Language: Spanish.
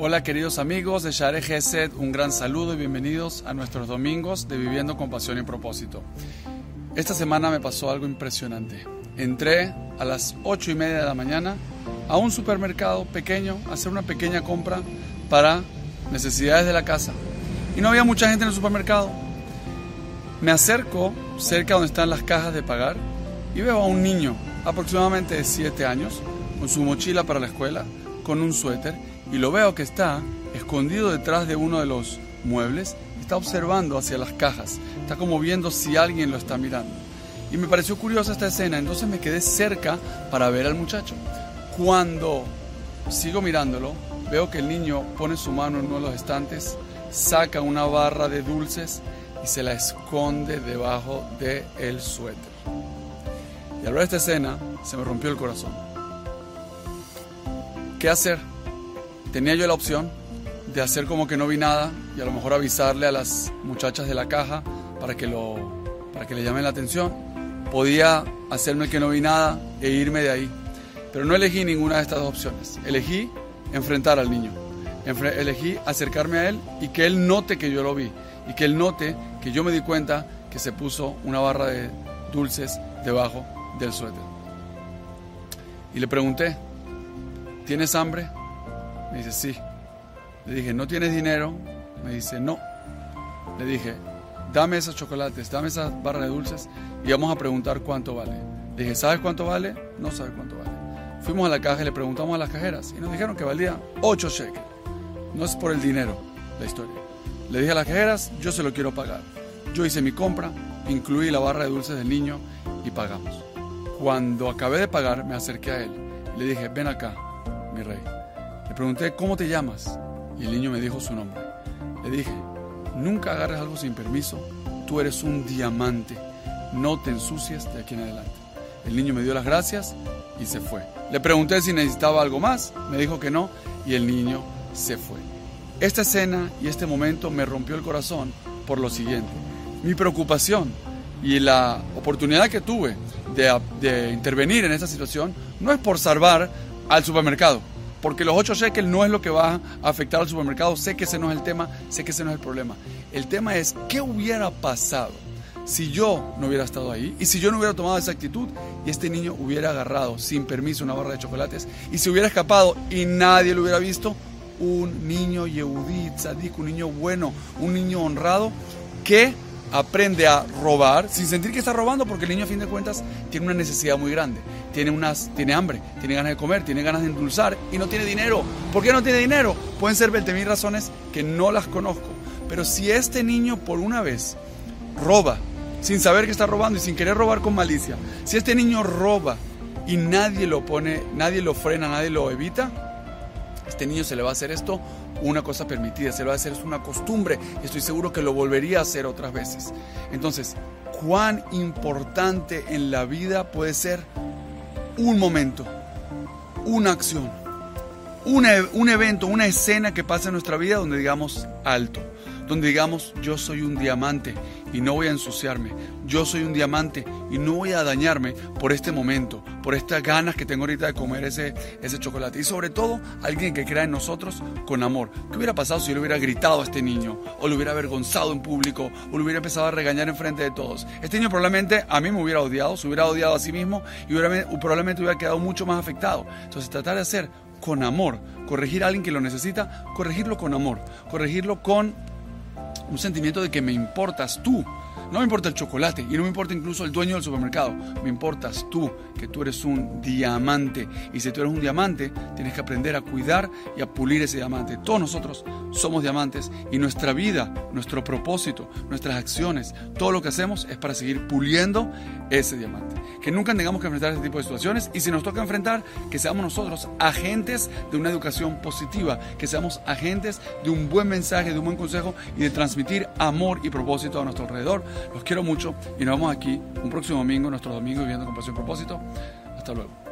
Hola queridos amigos de Share Gesed, un gran saludo y bienvenidos a nuestros domingos de Viviendo con Pasión y Propósito. Esta semana me pasó algo impresionante. Entré a las 8 y media de la mañana a un supermercado pequeño a hacer una pequeña compra para necesidades de la casa. Y no había mucha gente en el supermercado. Me acerco cerca donde están las cajas de pagar y veo a un niño aproximadamente de 7 años con su mochila para la escuela, con un suéter y lo veo que está escondido detrás de uno de los muebles, está observando hacia las cajas, está como viendo si alguien lo está mirando. Y me pareció curiosa esta escena, entonces me quedé cerca para ver al muchacho. Cuando sigo mirándolo, veo que el niño pone su mano en uno de los estantes, saca una barra de dulces y se la esconde debajo del el suéter. Y al ver esta escena, se me rompió el corazón. ¿Qué hacer? Tenía yo la opción de hacer como que no vi nada y a lo mejor avisarle a las muchachas de la caja para que, lo, para que le llamen la atención. Podía hacerme que no vi nada e irme de ahí. Pero no elegí ninguna de estas dos opciones. Elegí enfrentar al niño. Elegí acercarme a él y que él note que yo lo vi. Y que él note que yo me di cuenta que se puso una barra de dulces debajo del suéter. Y le pregunté, ¿tienes hambre? Me dice, sí. Le dije, ¿no tienes dinero? Me dice, no. Le dije, dame esos chocolates, dame esas barras de dulces y vamos a preguntar cuánto vale. Le dije, ¿sabes cuánto vale? No sabes cuánto vale. Fuimos a la caja y le preguntamos a las cajeras y nos dijeron que valía 8 shekels. No es por el dinero la historia. Le dije a las cajeras, yo se lo quiero pagar. Yo hice mi compra, incluí la barra de dulces del niño y pagamos. Cuando acabé de pagar, me acerqué a él. Le dije, ven acá, mi rey pregunté, ¿cómo te llamas? Y el niño me dijo su nombre. Le dije, nunca agarres algo sin permiso, tú eres un diamante, no te ensucias de aquí en adelante. El niño me dio las gracias y se fue. Le pregunté si necesitaba algo más, me dijo que no y el niño se fue. Esta escena y este momento me rompió el corazón por lo siguiente. Mi preocupación y la oportunidad que tuve de, de intervenir en esta situación no es por salvar al supermercado, porque los 8 shekels no es lo que va a afectar al supermercado. Sé que ese no es el tema, sé que ese no es el problema. El tema es qué hubiera pasado si yo no hubiera estado ahí y si yo no hubiera tomado esa actitud y este niño hubiera agarrado sin permiso una barra de chocolates y se hubiera escapado y nadie lo hubiera visto. Un niño yehudí, tzadik, un niño bueno, un niño honrado que aprende a robar sin sentir que está robando porque el niño a fin de cuentas tiene una necesidad muy grande, tiene, unas, tiene hambre, tiene ganas de comer, tiene ganas de endulzar y no tiene dinero. ¿Por qué no tiene dinero? Pueden ser 20.000 razones que no las conozco. Pero si este niño por una vez roba sin saber que está robando y sin querer robar con malicia, si este niño roba y nadie lo pone, nadie lo frena, nadie lo evita, este niño se le va a hacer esto una cosa permitida, se lo va a hacer es una costumbre y estoy seguro que lo volvería a hacer otras veces. Entonces, ¿cuán importante en la vida puede ser un momento, una acción, un evento, una escena que pasa en nuestra vida donde digamos alto? Donde digamos, yo soy un diamante y no voy a ensuciarme, yo soy un diamante y no voy a dañarme por este momento, por estas ganas que tengo ahorita de comer ese, ese chocolate. Y sobre todo, alguien que crea en nosotros con amor. ¿Qué hubiera pasado si yo le hubiera gritado a este niño, o lo hubiera avergonzado en público, o lo hubiera empezado a regañar en frente de todos? Este niño probablemente a mí me hubiera odiado, se hubiera odiado a sí mismo y probablemente hubiera quedado mucho más afectado. Entonces, tratar de hacer con amor, corregir a alguien que lo necesita, corregirlo con amor, corregirlo con un sentimiento de que me importas tú. No me importa el chocolate y no me importa incluso el dueño del supermercado. Me importas tú, que tú eres un diamante. Y si tú eres un diamante, tienes que aprender a cuidar y a pulir ese diamante. Todos nosotros somos diamantes y nuestra vida, nuestro propósito, nuestras acciones, todo lo que hacemos es para seguir puliendo ese diamante. Que nunca tengamos que enfrentar ese tipo de situaciones y si nos toca enfrentar, que seamos nosotros agentes de una educación positiva, que seamos agentes de un buen mensaje, de un buen consejo y de transmitir amor y propósito a nuestro alrededor los quiero mucho y nos vemos aquí un próximo domingo, nuestro domingo viviendo con pasión y propósito. Hasta luego.